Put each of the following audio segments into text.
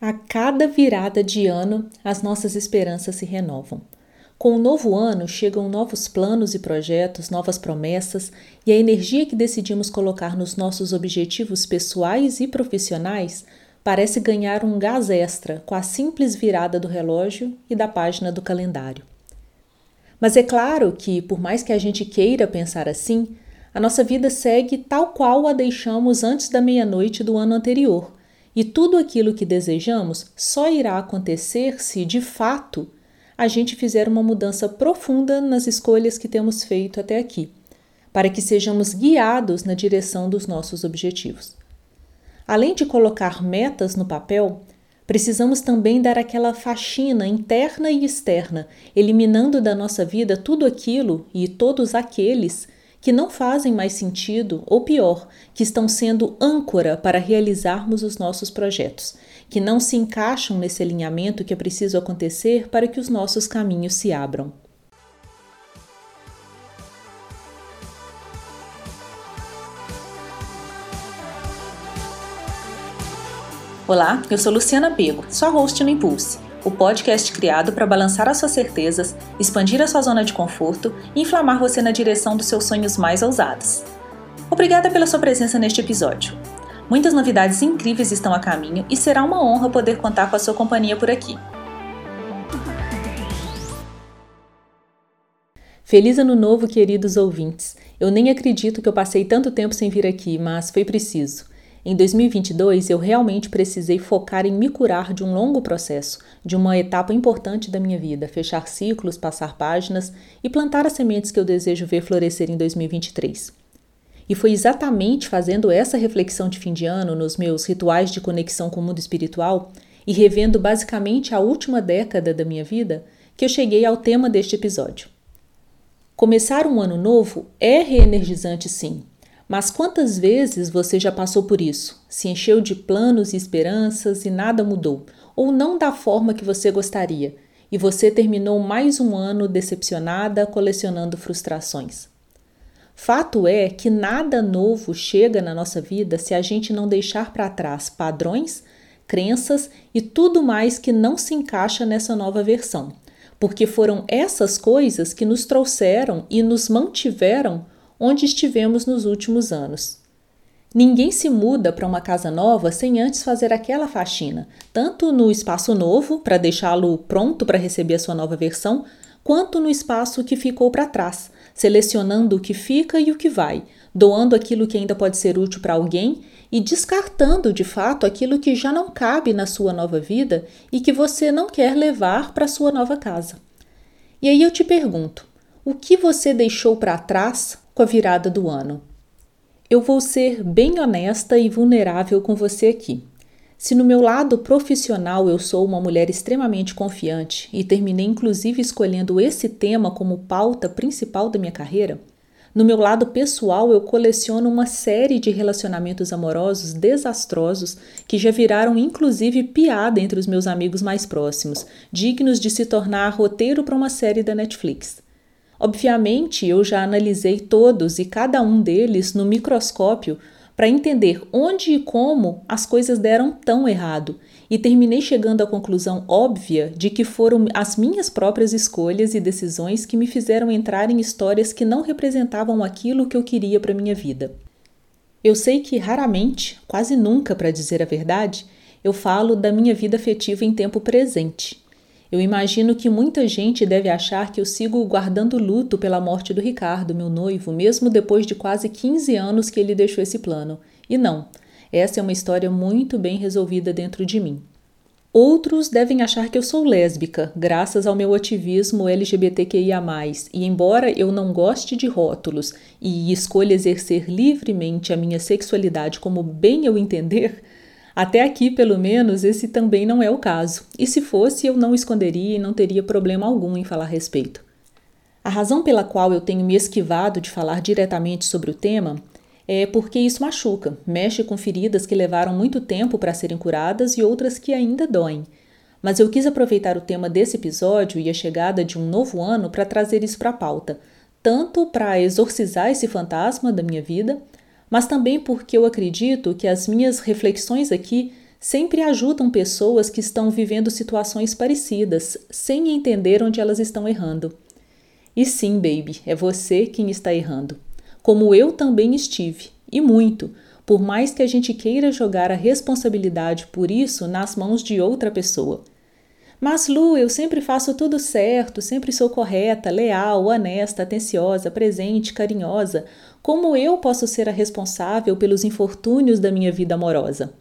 A cada virada de ano, as nossas esperanças se renovam. Com o novo ano chegam novos planos e projetos, novas promessas, e a energia que decidimos colocar nos nossos objetivos pessoais e profissionais parece ganhar um gás extra com a simples virada do relógio e da página do calendário. Mas é claro que, por mais que a gente queira pensar assim, a nossa vida segue tal qual a deixamos antes da meia-noite do ano anterior e tudo aquilo que desejamos só irá acontecer se, de fato, a gente fizer uma mudança profunda nas escolhas que temos feito até aqui, para que sejamos guiados na direção dos nossos objetivos. Além de colocar metas no papel, precisamos também dar aquela faxina interna e externa, eliminando da nossa vida tudo aquilo e todos aqueles que não fazem mais sentido, ou pior, que estão sendo âncora para realizarmos os nossos projetos, que não se encaixam nesse alinhamento que é preciso acontecer para que os nossos caminhos se abram. Olá, eu sou Luciana Pego, sua host no Impulse o podcast criado para balançar as suas certezas, expandir a sua zona de conforto e inflamar você na direção dos seus sonhos mais ousados. Obrigada pela sua presença neste episódio. Muitas novidades incríveis estão a caminho e será uma honra poder contar com a sua companhia por aqui. Feliz Ano Novo, queridos ouvintes! Eu nem acredito que eu passei tanto tempo sem vir aqui, mas foi preciso. Em 2022, eu realmente precisei focar em me curar de um longo processo, de uma etapa importante da minha vida, fechar ciclos, passar páginas e plantar as sementes que eu desejo ver florescer em 2023. E foi exatamente fazendo essa reflexão de fim de ano nos meus rituais de conexão com o mundo espiritual e revendo basicamente a última década da minha vida que eu cheguei ao tema deste episódio. Começar um ano novo é reenergizante, sim, mas quantas vezes você já passou por isso? Se encheu de planos e esperanças e nada mudou, ou não da forma que você gostaria, e você terminou mais um ano decepcionada, colecionando frustrações. Fato é que nada novo chega na nossa vida se a gente não deixar para trás padrões, crenças e tudo mais que não se encaixa nessa nova versão, porque foram essas coisas que nos trouxeram e nos mantiveram onde estivemos nos últimos anos. Ninguém se muda para uma casa nova sem antes fazer aquela faxina, tanto no espaço novo, para deixá-lo pronto para receber a sua nova versão, quanto no espaço que ficou para trás, selecionando o que fica e o que vai, doando aquilo que ainda pode ser útil para alguém e descartando de fato aquilo que já não cabe na sua nova vida e que você não quer levar para sua nova casa. E aí eu te pergunto: o que você deixou para trás com a virada do ano. Eu vou ser bem honesta e vulnerável com você aqui. Se no meu lado profissional eu sou uma mulher extremamente confiante e terminei inclusive escolhendo esse tema como pauta principal da minha carreira, no meu lado pessoal eu coleciono uma série de relacionamentos amorosos desastrosos que já viraram inclusive piada entre os meus amigos mais próximos, dignos de se tornar roteiro para uma série da Netflix. Obviamente, eu já analisei todos e cada um deles no microscópio para entender onde e como as coisas deram tão errado e terminei chegando à conclusão óbvia de que foram as minhas próprias escolhas e decisões que me fizeram entrar em histórias que não representavam aquilo que eu queria para minha vida. Eu sei que raramente, quase nunca para dizer a verdade, eu falo da minha vida afetiva em tempo presente. Eu imagino que muita gente deve achar que eu sigo guardando luto pela morte do Ricardo, meu noivo, mesmo depois de quase 15 anos que ele deixou esse plano. E não, essa é uma história muito bem resolvida dentro de mim. Outros devem achar que eu sou lésbica, graças ao meu ativismo LGBTQIA. E embora eu não goste de rótulos e escolha exercer livremente a minha sexualidade como bem eu entender, até aqui, pelo menos, esse também não é o caso, e se fosse, eu não esconderia e não teria problema algum em falar a respeito. A razão pela qual eu tenho me esquivado de falar diretamente sobre o tema é porque isso machuca, mexe com feridas que levaram muito tempo para serem curadas e outras que ainda doem. Mas eu quis aproveitar o tema desse episódio e a chegada de um novo ano para trazer isso para a pauta, tanto para exorcizar esse fantasma da minha vida, mas também porque eu acredito que as minhas reflexões aqui sempre ajudam pessoas que estão vivendo situações parecidas, sem entender onde elas estão errando. E sim, baby, é você quem está errando. Como eu também estive, e muito, por mais que a gente queira jogar a responsabilidade por isso nas mãos de outra pessoa. Mas, Lu, eu sempre faço tudo certo, sempre sou correta, leal, honesta, atenciosa, presente, carinhosa. Como eu posso ser a responsável pelos infortúnios da minha vida amorosa?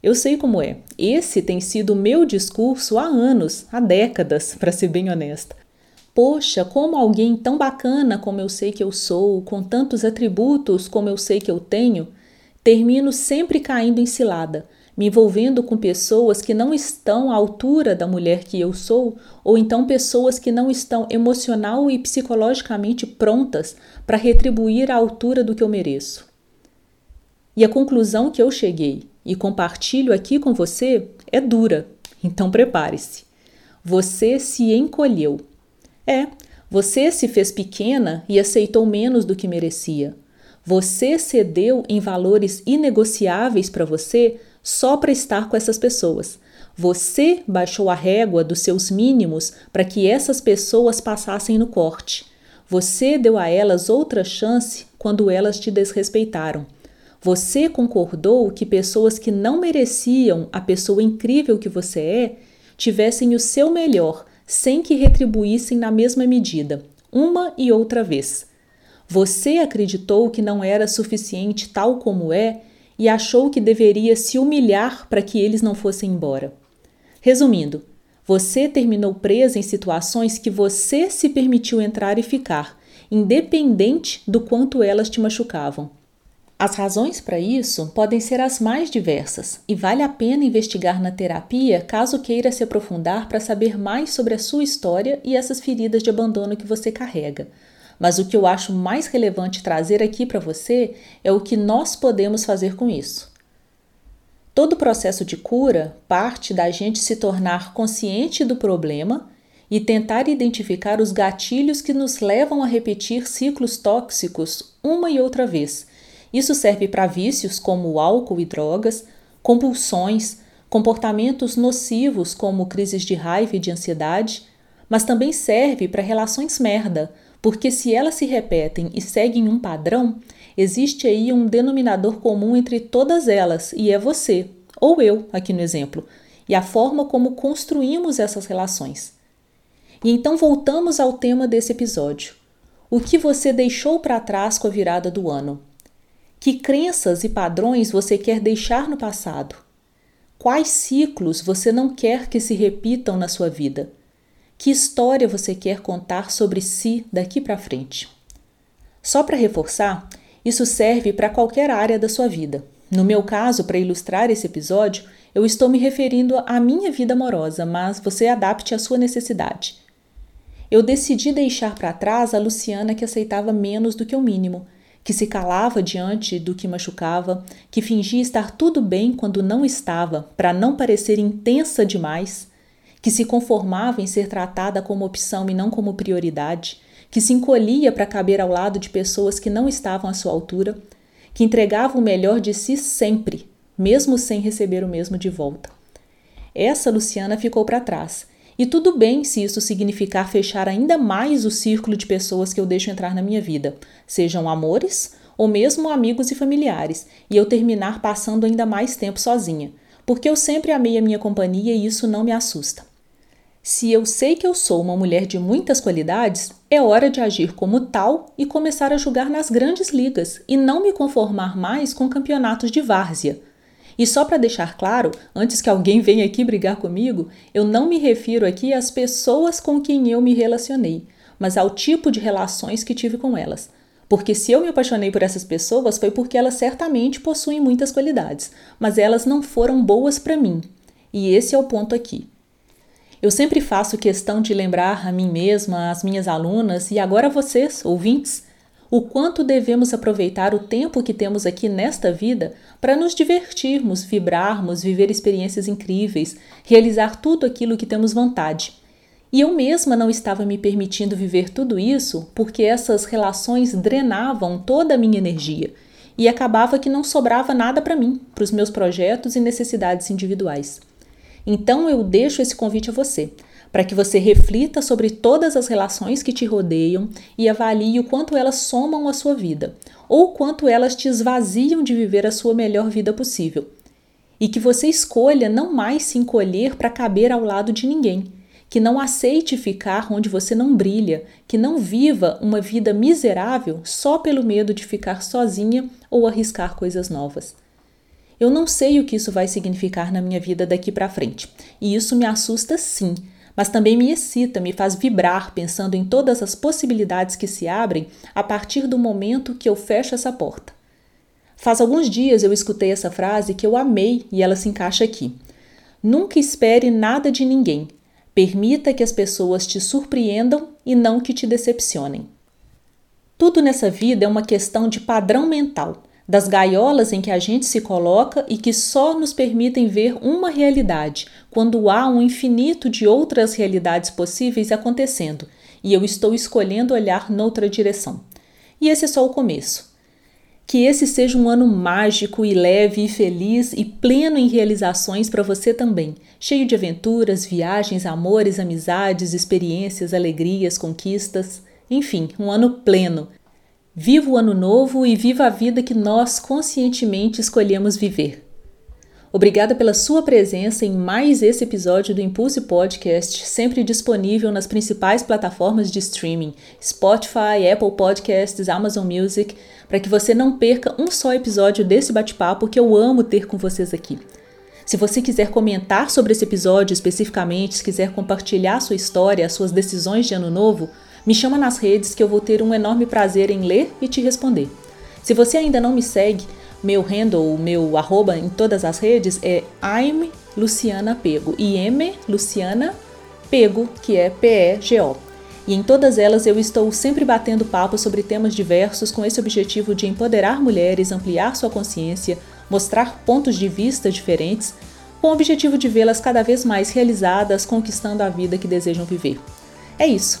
Eu sei como é. Esse tem sido o meu discurso há anos, há décadas, para ser bem honesta. Poxa, como alguém tão bacana como eu sei que eu sou, com tantos atributos como eu sei que eu tenho, termino sempre caindo em cilada, me envolvendo com pessoas que não estão à altura da mulher que eu sou, ou então pessoas que não estão emocional e psicologicamente prontas para retribuir à altura do que eu mereço. E a conclusão que eu cheguei e compartilho aqui com você é dura, então prepare-se. Você se encolheu. É, você se fez pequena e aceitou menos do que merecia. Você cedeu em valores inegociáveis para você só para estar com essas pessoas. Você baixou a régua dos seus mínimos para que essas pessoas passassem no corte. Você deu a elas outra chance quando elas te desrespeitaram. Você concordou que pessoas que não mereciam a pessoa incrível que você é tivessem o seu melhor, sem que retribuíssem na mesma medida, uma e outra vez. Você acreditou que não era suficiente tal como é e achou que deveria se humilhar para que eles não fossem embora. Resumindo, você terminou presa em situações que você se permitiu entrar e ficar, independente do quanto elas te machucavam. As razões para isso podem ser as mais diversas e vale a pena investigar na terapia caso queira se aprofundar para saber mais sobre a sua história e essas feridas de abandono que você carrega. Mas o que eu acho mais relevante trazer aqui para você é o que nós podemos fazer com isso. Todo o processo de cura parte da gente se tornar consciente do problema e tentar identificar os gatilhos que nos levam a repetir ciclos tóxicos uma e outra vez. Isso serve para vícios como álcool e drogas, compulsões, comportamentos nocivos como crises de raiva e de ansiedade, mas também serve para relações merda, porque se elas se repetem e seguem um padrão, existe aí um denominador comum entre todas elas e é você, ou eu, aqui no exemplo, e a forma como construímos essas relações. E então voltamos ao tema desse episódio. O que você deixou para trás com a virada do ano? Que crenças e padrões você quer deixar no passado? Quais ciclos você não quer que se repitam na sua vida? Que história você quer contar sobre si daqui para frente? Só para reforçar, isso serve para qualquer área da sua vida. No meu caso, para ilustrar esse episódio, eu estou me referindo à minha vida amorosa, mas você adapte à sua necessidade. Eu decidi deixar para trás a Luciana que aceitava menos do que o mínimo, que se calava diante do que machucava, que fingia estar tudo bem quando não estava, para não parecer intensa demais que se conformava em ser tratada como opção e não como prioridade, que se encolhia para caber ao lado de pessoas que não estavam à sua altura, que entregava o melhor de si sempre, mesmo sem receber o mesmo de volta. Essa Luciana ficou para trás. E tudo bem se isso significar fechar ainda mais o círculo de pessoas que eu deixo entrar na minha vida, sejam amores ou mesmo amigos e familiares, e eu terminar passando ainda mais tempo sozinha, porque eu sempre amei a minha companhia e isso não me assusta. Se eu sei que eu sou uma mulher de muitas qualidades, é hora de agir como tal e começar a jogar nas grandes ligas e não me conformar mais com campeonatos de várzea. E só para deixar claro, antes que alguém venha aqui brigar comigo, eu não me refiro aqui às pessoas com quem eu me relacionei, mas ao tipo de relações que tive com elas. Porque se eu me apaixonei por essas pessoas foi porque elas certamente possuem muitas qualidades, mas elas não foram boas para mim. E esse é o ponto aqui. Eu sempre faço questão de lembrar a mim mesma, às minhas alunas e agora a vocês, ouvintes, o quanto devemos aproveitar o tempo que temos aqui nesta vida para nos divertirmos, vibrarmos, viver experiências incríveis, realizar tudo aquilo que temos vontade. E eu mesma não estava me permitindo viver tudo isso porque essas relações drenavam toda a minha energia. e acabava que não sobrava nada para mim, para os meus projetos e necessidades individuais. Então eu deixo esse convite a você, para que você reflita sobre todas as relações que te rodeiam e avalie o quanto elas somam a sua vida, ou quanto elas te esvaziam de viver a sua melhor vida possível. E que você escolha não mais se encolher para caber ao lado de ninguém, que não aceite ficar onde você não brilha, que não viva uma vida miserável só pelo medo de ficar sozinha ou arriscar coisas novas. Eu não sei o que isso vai significar na minha vida daqui para frente, e isso me assusta sim, mas também me excita, me faz vibrar pensando em todas as possibilidades que se abrem a partir do momento que eu fecho essa porta. Faz alguns dias eu escutei essa frase que eu amei e ela se encaixa aqui. Nunca espere nada de ninguém. Permita que as pessoas te surpreendam e não que te decepcionem. Tudo nessa vida é uma questão de padrão mental das gaiolas em que a gente se coloca e que só nos permitem ver uma realidade, quando há um infinito de outras realidades possíveis acontecendo e eu estou escolhendo olhar noutra direção. E esse é só o começo. Que esse seja um ano mágico e leve e feliz e pleno em realizações para você também, cheio de aventuras, viagens, amores, amizades, experiências, alegrias, conquistas, enfim, um ano pleno Viva o ano novo e viva a vida que nós conscientemente escolhemos viver. Obrigada pela sua presença em mais esse episódio do Impulse Podcast, sempre disponível nas principais plataformas de streaming: Spotify, Apple Podcasts, Amazon Music, para que você não perca um só episódio desse bate-papo que eu amo ter com vocês aqui. Se você quiser comentar sobre esse episódio especificamente, se quiser compartilhar sua história, as suas decisões de ano novo, me chama nas redes que eu vou ter um enorme prazer em ler e te responder. Se você ainda não me segue, meu handle, meu arroba em todas as redes é I'm Luciana Pego. IM Luciana Pego, que é P-E-G-O. E em todas elas eu estou sempre batendo papo sobre temas diversos com esse objetivo de empoderar mulheres, ampliar sua consciência, mostrar pontos de vista diferentes, com o objetivo de vê-las cada vez mais realizadas, conquistando a vida que desejam viver. É isso.